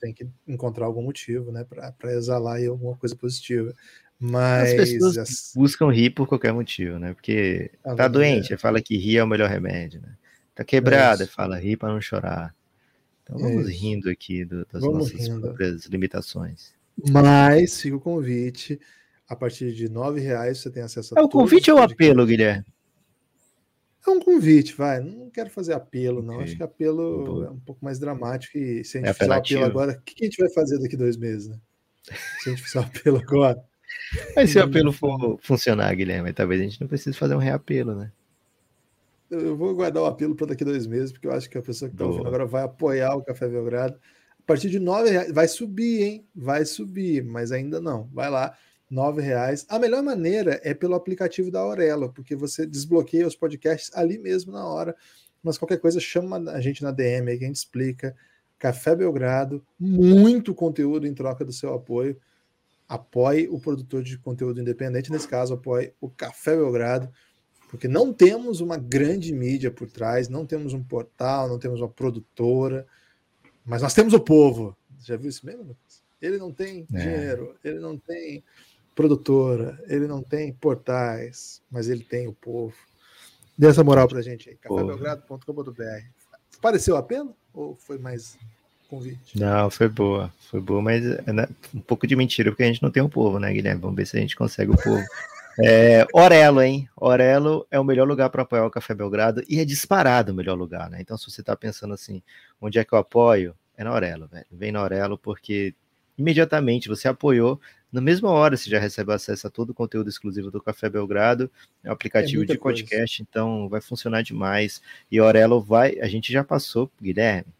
tem que encontrar algum motivo, né, para exalar aí alguma coisa positiva. Mas as pessoas as... buscam rir por qualquer motivo, né? Porque tá doente, é. fala que rir é o melhor remédio, né? Tá quebrada, é fala rir para não chorar. Então vamos é rindo aqui do, das vamos nossas rindo. próprias limitações. Mas fica o convite. A partir de nove reais você tem acesso a. É o convite ou o apelo, Guilherme? É um convite, vai. Não quero fazer apelo, não. Okay. Acho que apelo Boa. é um pouco mais dramático. E se a gente é fizer apelo agora, o que a gente vai fazer daqui dois meses, né? Se a gente fizer apelo agora. Mas se o apelo for funcionar, Guilherme, talvez a gente não precise fazer um reapelo, né? Eu vou guardar o apelo para daqui dois meses, porque eu acho que a pessoa que está ouvindo agora vai apoiar o Café Belgrado. A partir de nove reais, vai subir, hein? Vai subir, mas ainda não. Vai lá, nove reais. A melhor maneira é pelo aplicativo da Aurelo, porque você desbloqueia os podcasts ali mesmo na hora. Mas qualquer coisa, chama a gente na DM aí que a gente explica. Café Belgrado, muito conteúdo em troca do seu apoio. Apoie o produtor de conteúdo independente, nesse caso, apoie o Café Belgrado porque não temos uma grande mídia por trás, não temos um portal, não temos uma produtora, mas nós temos o povo. Já viu isso mesmo? Ele não tem é. dinheiro, ele não tem produtora, ele não tem portais, mas ele tem o povo. Dê essa moral pra gente aí, cafébelgrado.com.br. Pareceu a pena ou foi mais convite? Não, foi boa, foi boa, mas é né, um pouco de mentira, porque a gente não tem o povo, né, Guilherme? Vamos ver se a gente consegue o povo. É, Orelo, hein? Orelo é o melhor lugar para apoiar o Café Belgrado e é disparado o melhor lugar, né? Então, se você está pensando assim, onde é que eu apoio? É na Orelo, velho. Vem na Orelo porque imediatamente você apoiou, na mesma hora você já recebe acesso a todo o conteúdo exclusivo do Café Belgrado, é um aplicativo é de podcast, coisa. então vai funcionar demais. E Orelo vai, a gente já passou, Guilherme,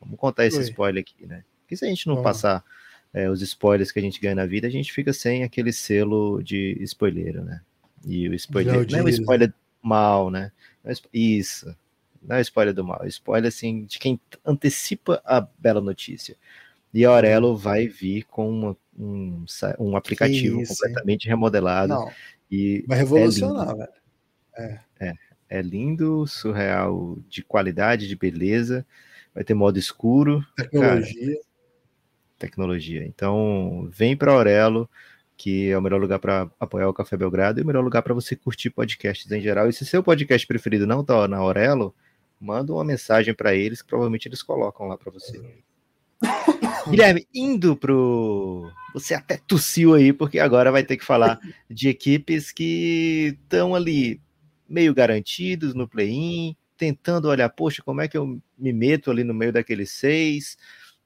vamos contar esse Oi. spoiler aqui, né? Porque se a gente não passar é, os spoilers que a gente ganha na vida, a gente fica sem aquele selo de spoiler, né? E o spoiler não é um spoiler mal, né? É isso. Não é spoiler do mal, é spoiler assim de quem antecipa a bela notícia. E a Aurelo vai vir com uma, um, um aplicativo isso, completamente hein? remodelado. Não, e vai revolucionar, é velho. É. é. É lindo, surreal, de qualidade, de beleza. Vai ter modo escuro. Tecnologia. Cara, tecnologia. Então, vem para Aurelo, que é o melhor lugar para apoiar o Café Belgrado e o melhor lugar para você curtir podcasts em geral. E se seu podcast preferido não está na Aurelo, manda uma mensagem para eles, que provavelmente eles colocam lá para você. Guilherme, indo pro. Você até tossiu aí, porque agora vai ter que falar de equipes que estão ali meio garantidos no play-in, tentando olhar, poxa, como é que eu me meto ali no meio daqueles seis?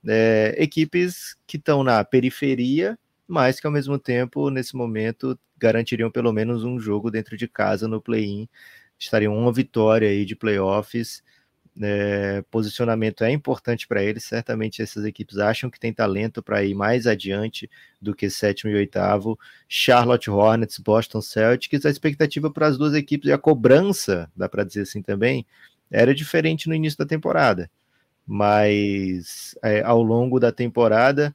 É, equipes que estão na periferia, mas que ao mesmo tempo, nesse momento, garantiriam pelo menos um jogo dentro de casa no play-in, estariam uma vitória aí de playoffs é, posicionamento é importante para eles. Certamente essas equipes acham que tem talento para ir mais adiante do que sétimo e oitavo. Charlotte Hornets, Boston Celtics. A expectativa para as duas equipes e a cobrança, dá para dizer assim também, era diferente no início da temporada. Mas é, ao longo da temporada,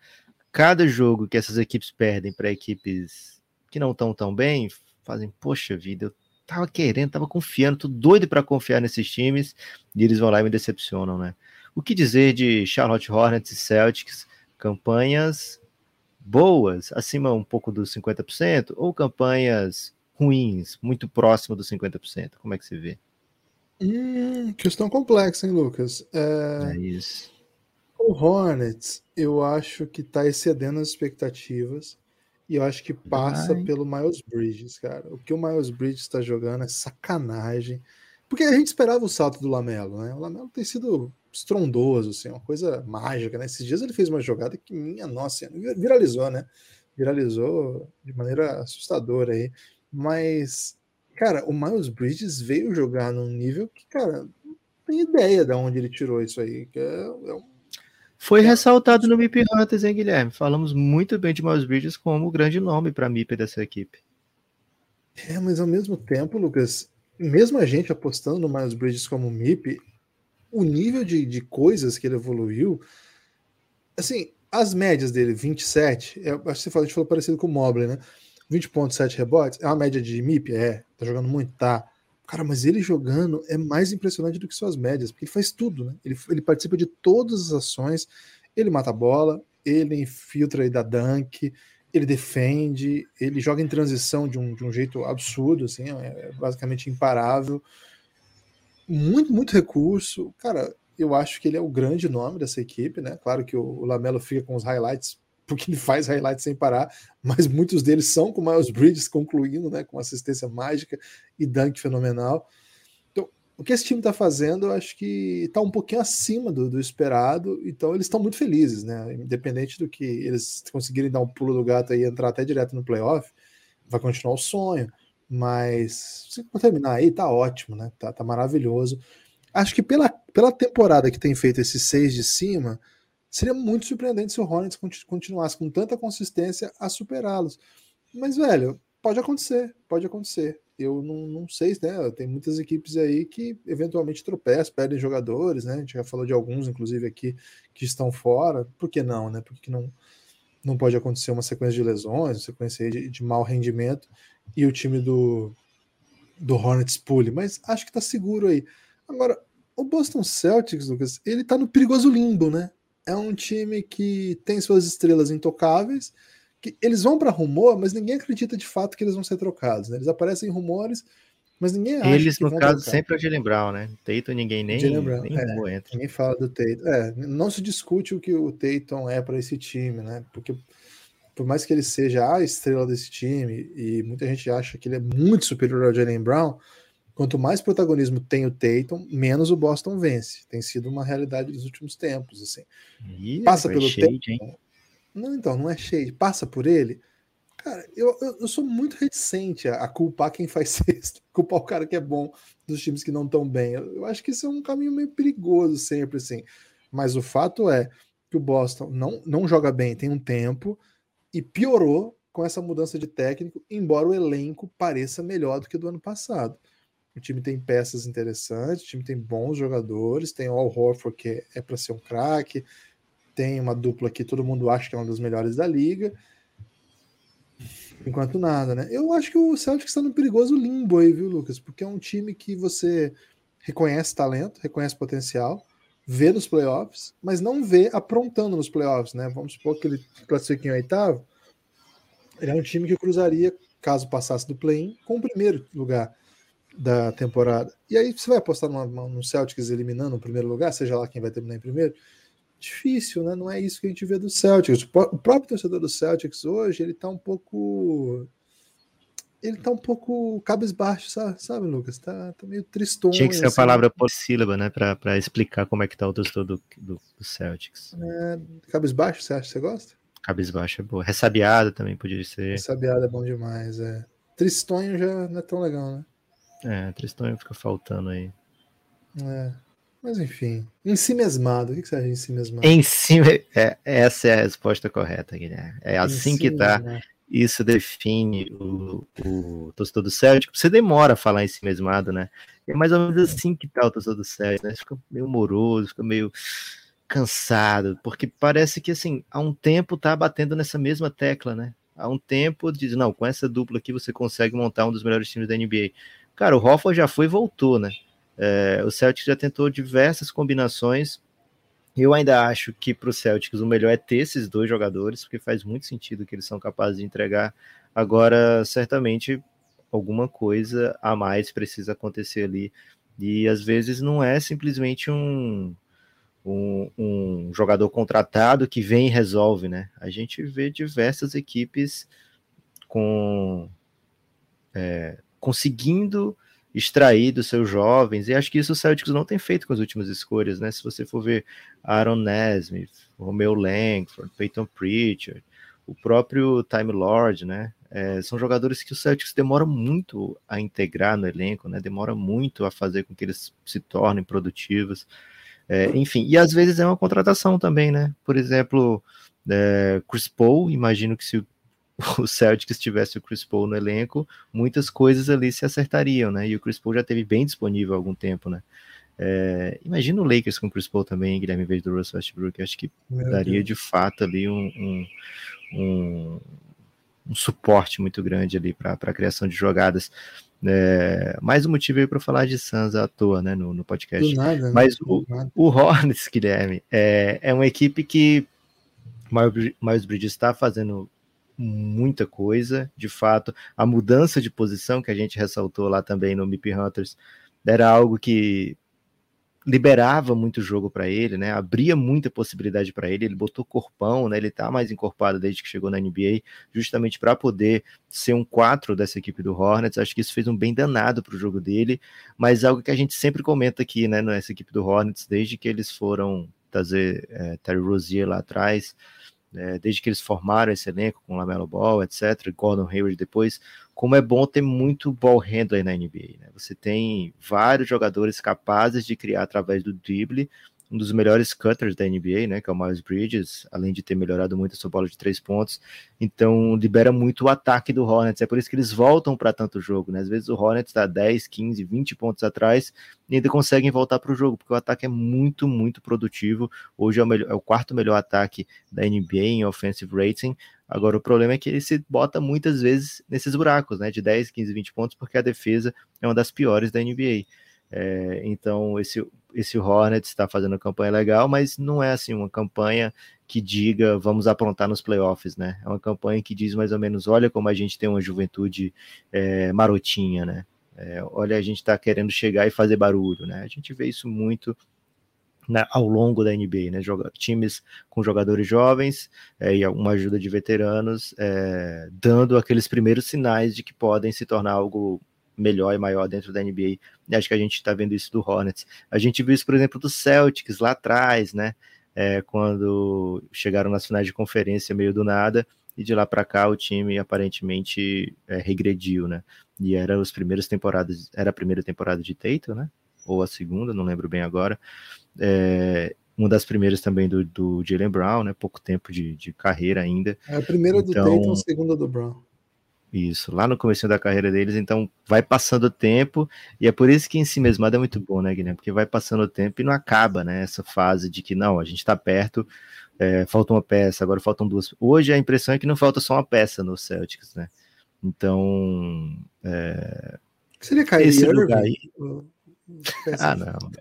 cada jogo que essas equipes perdem para equipes que não estão tão bem, fazem, poxa vida, eu tava querendo, tava confiando, tô doido para confiar nesses times, e eles vão lá e me decepcionam, né? O que dizer de Charlotte Hornets e Celtics? Campanhas boas, acima um pouco dos 50%, ou campanhas ruins, muito próximo dos 50%? Como é que você vê? Hum, questão complexa, hein, Lucas? É, é isso. O Hornets, eu acho que está excedendo as expectativas. E eu acho que passa Ai. pelo Miles Bridges, cara. O que o Miles Bridges está jogando é sacanagem. Porque a gente esperava o salto do Lamelo, né? O Lamelo tem sido estrondoso, assim, uma coisa mágica, né? Esses dias ele fez uma jogada que, minha nossa, viralizou, né? Viralizou de maneira assustadora aí. Mas, cara, o Miles Bridges veio jogar num nível que, cara, não tem ideia de onde ele tirou isso aí. Que é, é um foi ressaltado no MIP Hunters, hein, Guilherme? Falamos muito bem de Miles Bridges como grande nome para a MIP dessa equipe. É, mas ao mesmo tempo, Lucas, mesmo a gente apostando no Miles Bridges como MIP, o nível de, de coisas que ele evoluiu, assim, as médias dele, 27, é, acho que você falou, a gente falou parecido com o Mobley, né? 20.7 rebotes, é uma média de MIP? É, tá jogando muito, tá. Cara, mas ele jogando é mais impressionante do que suas médias, porque ele faz tudo, né? Ele, ele participa de todas as ações, ele mata a bola, ele infiltra e dá dunk, ele defende, ele joga em transição de um, de um jeito absurdo, assim, é basicamente imparável. Muito, muito recurso. Cara, eu acho que ele é o grande nome dessa equipe, né? Claro que o, o Lamelo fica com os highlights porque ele faz highlights sem parar, mas muitos deles são com Miles Bridges concluindo, né, com assistência mágica e dunk fenomenal. Então, o que esse time está fazendo, eu acho que está um pouquinho acima do, do esperado, então eles estão muito felizes, né, independente do que eles conseguirem dar um pulo do gato e entrar até direto no playoff, vai continuar o sonho, mas se terminar aí, tá ótimo, né, tá, tá maravilhoso. Acho que pela, pela temporada que tem feito esses seis de cima, Seria muito surpreendente se o Hornets continuasse com tanta consistência a superá-los. Mas, velho, pode acontecer, pode acontecer. Eu não, não sei, né? Tem muitas equipes aí que eventualmente tropeçam, perdem jogadores, né? A gente já falou de alguns, inclusive, aqui, que estão fora. Por que não, né? Por que não, não pode acontecer uma sequência de lesões, uma sequência de, de mau rendimento e o time do, do Hornets pule? Mas acho que tá seguro aí. Agora, o Boston Celtics, Lucas, ele tá no perigoso limbo, né? É um time que tem suas estrelas intocáveis, que eles vão para rumor, mas ninguém acredita de fato que eles vão ser trocados. Né? Eles aparecem em rumores, mas ninguém acha. Eles, no caso, trocar. sempre é o Jalen Brown, né? Tatum ninguém nem, Brown, nem é, entra. Ninguém fala do Tatum. É, não se discute o que o Tatum é para esse time, né? Porque por mais que ele seja a estrela desse time, e muita gente acha que ele é muito superior ao Jalen Brown, quanto mais protagonismo tem o Tatum, menos o Boston vence. Tem sido uma realidade dos últimos tempos, assim. Ih, passa pelo shade, Tatum. Hein? Não, então, não é cheio. Passa por ele. Cara, eu, eu, eu sou muito reticente a, a, culpar quem faz sexto, culpar o cara que é bom dos times que não estão bem. Eu, eu acho que isso é um caminho meio perigoso sempre, assim. Mas o fato é que o Boston não, não joga bem tem um tempo e piorou com essa mudança de técnico, embora o elenco pareça melhor do que do ano passado. O time tem peças interessantes, o time tem bons jogadores, tem o Al Horford que é para ser um craque, tem uma dupla que todo mundo acha que é uma das melhores da liga. Enquanto nada, né? Eu acho que o Celtics está no perigoso limbo aí, viu, Lucas? Porque é um time que você reconhece talento, reconhece potencial, vê nos playoffs, mas não vê aprontando nos playoffs, né? Vamos supor que ele classifique em oitavo, Ele é um time que cruzaria, caso passasse do play-in, com o primeiro lugar da temporada. E aí você vai apostar numa, no Celtics eliminando o primeiro lugar, seja lá quem vai terminar em primeiro? Difícil, né? Não é isso que a gente vê do Celtics. O próprio torcedor do Celtics hoje, ele tá um pouco ele tá um pouco cabisbaixo, sabe, sabe Lucas? Tá, tá meio tristonho. Tinha que ser assim. a palavra polissílaba, né? Pra, pra explicar como é que tá o torcedor do, do, do Celtics. É, cabisbaixo, você acha que você gosta? Cabisbaixo é boa. Ressabiado também podia ser. Ressabiado é bom demais, é. Tristonho já não é tão legal, né? É, Tristonho fica faltando aí. É. Mas enfim, em si mesmado. O que você acha de em si mesmado? Em si, é, essa é a resposta correta, Guilherme. É assim que tá. Mesmado isso define o, o torcedor do Celtic. Você demora a falar em si mesmado, né? É mais ou menos assim que tá o torcedor do Celtic, né? Fica meio moroso, fica meio cansado, porque parece que assim, há um tempo tá batendo nessa mesma tecla, né? Há um tempo diz, não, com essa dupla aqui você consegue montar um dos melhores times da NBA. Cara, o Hofford já foi e voltou, né? É, o Celtic já tentou diversas combinações eu ainda acho que para o Celtics o melhor é ter esses dois jogadores, porque faz muito sentido que eles são capazes de entregar. Agora, certamente, alguma coisa a mais precisa acontecer ali. E às vezes não é simplesmente um, um, um jogador contratado que vem e resolve, né? A gente vê diversas equipes com é, conseguindo extrair dos seus jovens, e acho que isso o Celtics não tem feito com as últimas escolhas, né? Se você for ver Aaron Nesmith, Romeo Langford, Peyton Pritchard, o próprio Time Lord, né? É, são jogadores que o Celtics demora muito a integrar no elenco, né? Demora muito a fazer com que eles se tornem produtivos. É, enfim, e às vezes é uma contratação também, né? Por exemplo, é, Chris Paul, imagino que se o Celtics tivesse o Chris Paul no elenco, muitas coisas ali se acertariam, né? E o Chris Paul já teve bem disponível há algum tempo, né? É, imagina o Lakers com o Chris Paul também, Guilherme, em vez do Russell Westbrook. Acho que Meu daria Deus. de fato ali um, um, um, um, suporte muito grande ali para a criação de jogadas. É, mais um motivo aí para falar de Suns à toa, né, no, no podcast. Nada, né? Mas o, o Hornets, Guilherme, é, é uma equipe que Miles Bridges está fazendo muita coisa, de fato. A mudança de posição que a gente ressaltou lá também no MIP Hunters era algo que liberava muito jogo para ele, né? Abria muita possibilidade para ele. Ele botou corpão, né? Ele tá mais encorpado desde que chegou na NBA, justamente para poder ser um 4 dessa equipe do Hornets. Acho que isso fez um bem danado para o jogo dele, mas algo que a gente sempre comenta aqui, né, nessa equipe do Hornets, desde que eles foram trazer é, Terry Rozier lá atrás, é, desde que eles formaram esse elenco com Lamelo Ball, etc., Gordon Hayward depois, como é bom ter muito ball handler na NBA. Né? Você tem vários jogadores capazes de criar através do drible, um dos melhores cutters da NBA, né, que é o Miles Bridges, além de ter melhorado muito a sua bola de três pontos, então libera muito o ataque do Hornets, é por isso que eles voltam para tanto jogo, né, às vezes o Hornets está 10, 15, 20 pontos atrás e ainda conseguem voltar para o jogo, porque o ataque é muito, muito produtivo, hoje é o, melhor, é o quarto melhor ataque da NBA em offensive rating, Agora, o problema é que ele se bota muitas vezes nesses buracos, né? De 10, 15, 20 pontos, porque a defesa é uma das piores da NBA. É, então, esse, esse Hornets está fazendo uma campanha legal, mas não é assim uma campanha que diga vamos aprontar nos playoffs, né? É uma campanha que diz mais ou menos: olha como a gente tem uma juventude é, marotinha, né? É, olha, a gente está querendo chegar e fazer barulho, né? A gente vê isso muito né, ao longo da NBA, né? Joga, times com jogadores jovens é, e uma ajuda de veteranos, é, dando aqueles primeiros sinais de que podem se tornar algo melhor e maior dentro da NBA. E acho que a gente está vendo isso do Hornets. A gente viu isso, por exemplo, do Celtics lá atrás, né? É, quando chegaram nas finais de conferência meio do nada, e de lá para cá o time aparentemente é, regrediu, né? E era as primeiras temporadas, era a primeira temporada de Tatum, né? Ou a segunda, não lembro bem agora. É, uma das primeiras também do, do Jalen Brown, né? Pouco tempo de, de carreira ainda. É a primeira então, do Tatum, a segunda do Brown. Isso, lá no começo da carreira deles, então vai passando o tempo, e é por isso que em si mesmado é muito bom, né, Guilherme? Porque vai passando o tempo e não acaba, né? Essa fase de que não, a gente tá perto, é, falta uma peça, agora faltam duas. Hoje a impressão é que não falta só uma peça no Celtics, né? Então. É... Seria Kyrie esse lugar aí. ah, não.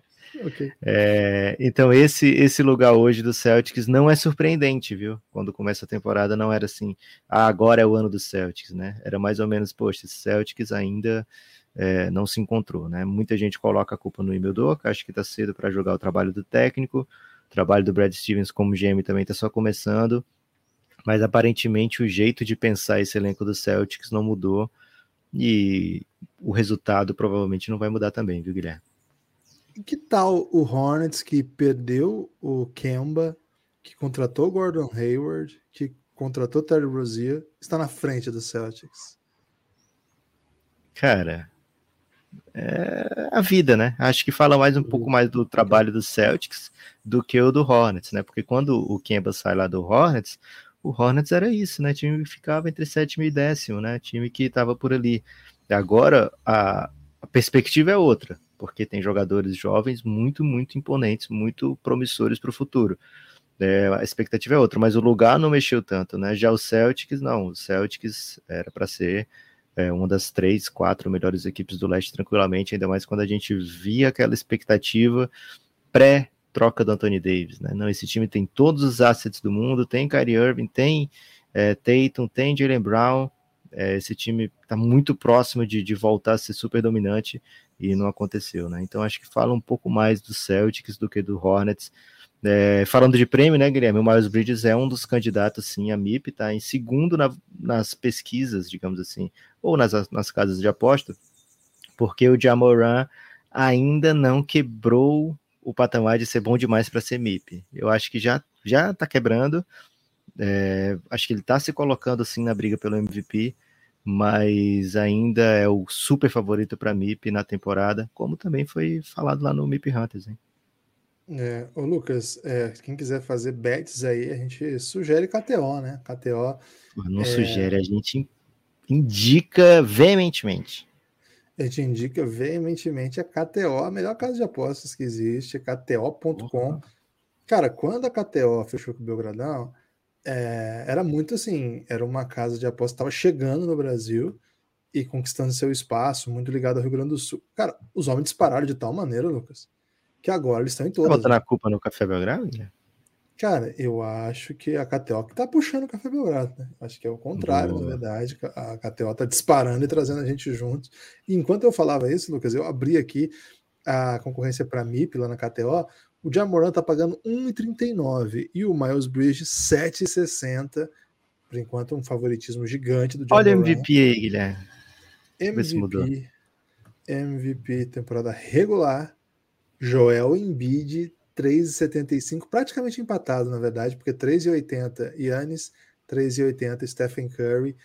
Okay. É, então, esse, esse lugar hoje do Celtics não é surpreendente, viu? Quando começa a temporada, não era assim, ah, agora é o ano do Celtics, né? Era mais ou menos, poxa, esse Celtics ainda é, não se encontrou, né? Muita gente coloca a culpa no Imeldoka, acho que tá cedo para jogar o trabalho do técnico, o trabalho do Brad Stevens como GM também tá só começando, mas aparentemente o jeito de pensar esse elenco do Celtics não mudou e o resultado provavelmente não vai mudar também, viu, Guilherme? Que tal o Hornets que perdeu o Kemba, que contratou Gordon Hayward, que contratou Terry Rozier, está na frente do Celtics? Cara, é a vida, né? Acho que fala mais um pouco mais do trabalho do Celtics do que o do Hornets, né? Porque quando o Kemba sai lá do Hornets, o Hornets era isso, né? Time que ficava entre sétimo e décimo, né? Time que estava por ali. Agora a, a perspectiva é outra porque tem jogadores jovens muito, muito imponentes, muito promissores para o futuro. É, a expectativa é outra, mas o lugar não mexeu tanto, né? Já o Celtics, não, o Celtics era para ser é, uma das três, quatro melhores equipes do leste tranquilamente, ainda mais quando a gente via aquela expectativa pré troca do Anthony Davis, né? Não, esse time tem todos os assets do mundo, tem Kyrie Irving, tem é, Tatum, tem Jalen Brown, é, esse time está muito próximo de, de voltar a ser super dominante e não aconteceu, né? Então acho que fala um pouco mais do Celtics do que do Hornets. É, falando de prêmio, né, Guilherme? O Miles Bridges é um dos candidatos, sim, a MIP, tá em segundo na, nas pesquisas, digamos assim, ou nas, nas casas de aposta, porque o Jamoran ainda não quebrou o patamar de ser bom demais para ser MIP. Eu acho que já já tá quebrando. É, acho que ele está se colocando assim na briga pelo MVP mas ainda é o super favorito para MIP na temporada, como também foi falado lá no MIP Hunters. Hein? É, ô Lucas, é, quem quiser fazer bets aí, a gente sugere KTO, né? KTO. Não é... sugere, a gente indica veementemente. A gente indica veementemente a KTO, a melhor casa de apostas que existe, é KTO.com. Cara, quando a KTO fechou com o Belgradão, é, era muito assim, era uma casa de aposta estava chegando no Brasil e conquistando seu espaço, muito ligado ao Rio Grande do Sul. Cara, os homens dispararam de tal maneira, Lucas, que agora eles estão em todas. Tá botando né? a culpa no Café Belgrado? Cara, eu acho que a KTO que tá puxando o Café Belgrado, né? Acho que é o contrário, Boa. na verdade. A KTO tá disparando e trazendo a gente juntos. E enquanto eu falava isso, Lucas, eu abri aqui a concorrência para MIP lá na KTO. O Jamoran tá pagando 1,39 e o Miles Bridge 7,60. Por enquanto, um favoritismo gigante do Jamoran. Olha o MVP aí, Guilherme. MVP, MVP temporada regular. Joel Embiid 3,75, praticamente empatado, na verdade, porque 3,80 Yannis, 3,80 Stephen Curry,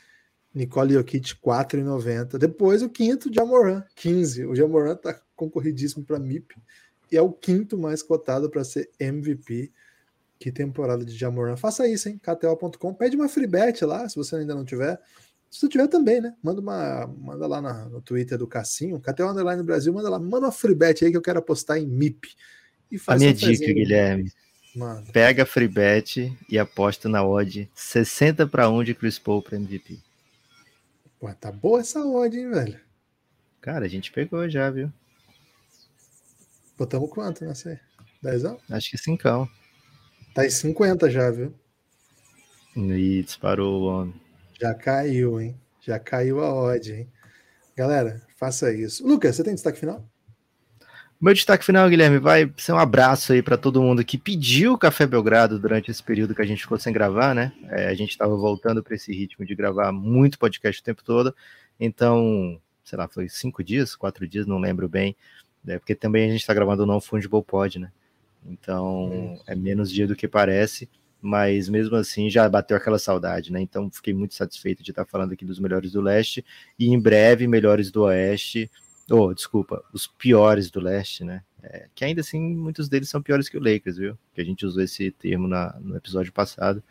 Nicole Jokic 4,90. Depois o quinto, Jamoran, 15. O Jamoran tá concorridíssimo para MIP e é o quinto mais cotado para ser MVP. Que temporada de Jamoran. Faça isso, hein? KTO.com. Pede uma free bet lá, se você ainda não tiver. Se você tiver também, né? Manda uma, manda lá na, no Twitter do Cassinho, KTO Underline Brasil, manda lá, manda uma free bet aí que eu quero apostar em MIP. E a minha dica, Guilherme. Mano. Pega a free bet e aposta na odd 60 para 1 de Chris Paul para MVP. Pô, tá boa essa odd, hein, velho? Cara, a gente pegou já, viu? Botamos quanto nessa aí? anos? Acho que 5. Tá em 50 já, viu? E disparou o homem. Já caiu, hein? Já caiu a odd, hein? Galera, faça isso. Lucas, você tem destaque final? Meu destaque final, Guilherme, vai ser um abraço aí para todo mundo que pediu Café Belgrado durante esse período que a gente ficou sem gravar, né? É, a gente estava voltando para esse ritmo de gravar muito podcast o tempo todo. Então, sei lá, foi cinco dias, quatro dias, não lembro bem né? Porque também a gente está gravando o não fungible pod, né? Então é menos dia do que parece, mas mesmo assim já bateu aquela saudade, né? Então fiquei muito satisfeito de estar falando aqui dos melhores do leste e em breve melhores do oeste. Oh, desculpa, os piores do leste, né? É, que ainda assim muitos deles são piores que o Lakers, viu? Que a gente usou esse termo na, no episódio passado.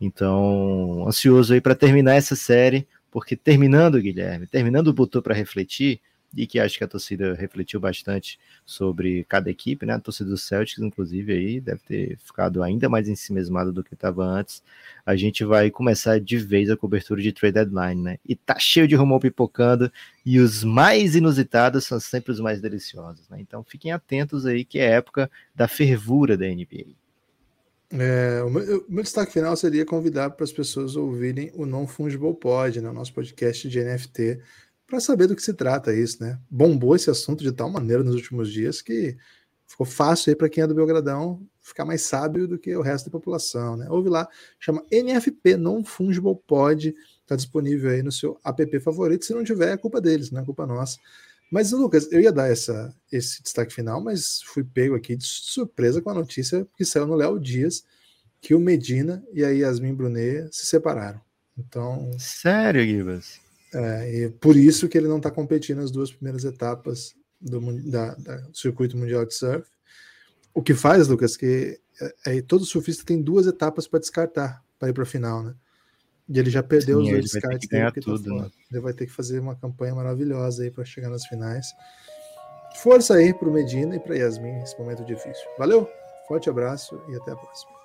Então, ansioso aí para terminar essa série, porque terminando, Guilherme, terminando o Botou para refletir, e que acho que a torcida refletiu bastante sobre cada equipe, né? A torcida do Celtics, inclusive, aí deve ter ficado ainda mais ensimesmada do que estava antes. A gente vai começar de vez a cobertura de trade deadline, né? E tá cheio de rumor pipocando e os mais inusitados são sempre os mais deliciosos, né? Então fiquem atentos aí que é época da fervura da NBA. É, o, meu, o, meu, destaque final seria convidar para as pessoas ouvirem o Non Fungible Pod, né, o nosso podcast de NFT, para saber do que se trata isso, né? Bombou esse assunto de tal maneira nos últimos dias que ficou fácil aí para quem é do Belgradão ficar mais sábio do que o resto da população, né? Ouve lá, chama NFP Non Fungible Pod, está disponível aí no seu app favorito. Se não tiver, é culpa deles, não é culpa nossa. Mas, Lucas, eu ia dar essa, esse destaque final, mas fui pego aqui de surpresa com a notícia que saiu no Léo Dias que o Medina e a Yasmin Brunet se separaram. Então. Sério, Gibas? É, e por isso que ele não está competindo nas duas primeiras etapas do, da, da, circuito mundial de surf. O que faz, Lucas, que é, é todo surfista tem duas etapas para descartar para ir para a final, né? E ele já perdeu Sim, os dois descartes dele, tá tudo, tá né? Ele vai ter que fazer uma campanha maravilhosa aí para chegar nas finais. Força aí para o Medina e para Yasmin nesse momento difícil. Valeu, forte abraço e até a próxima.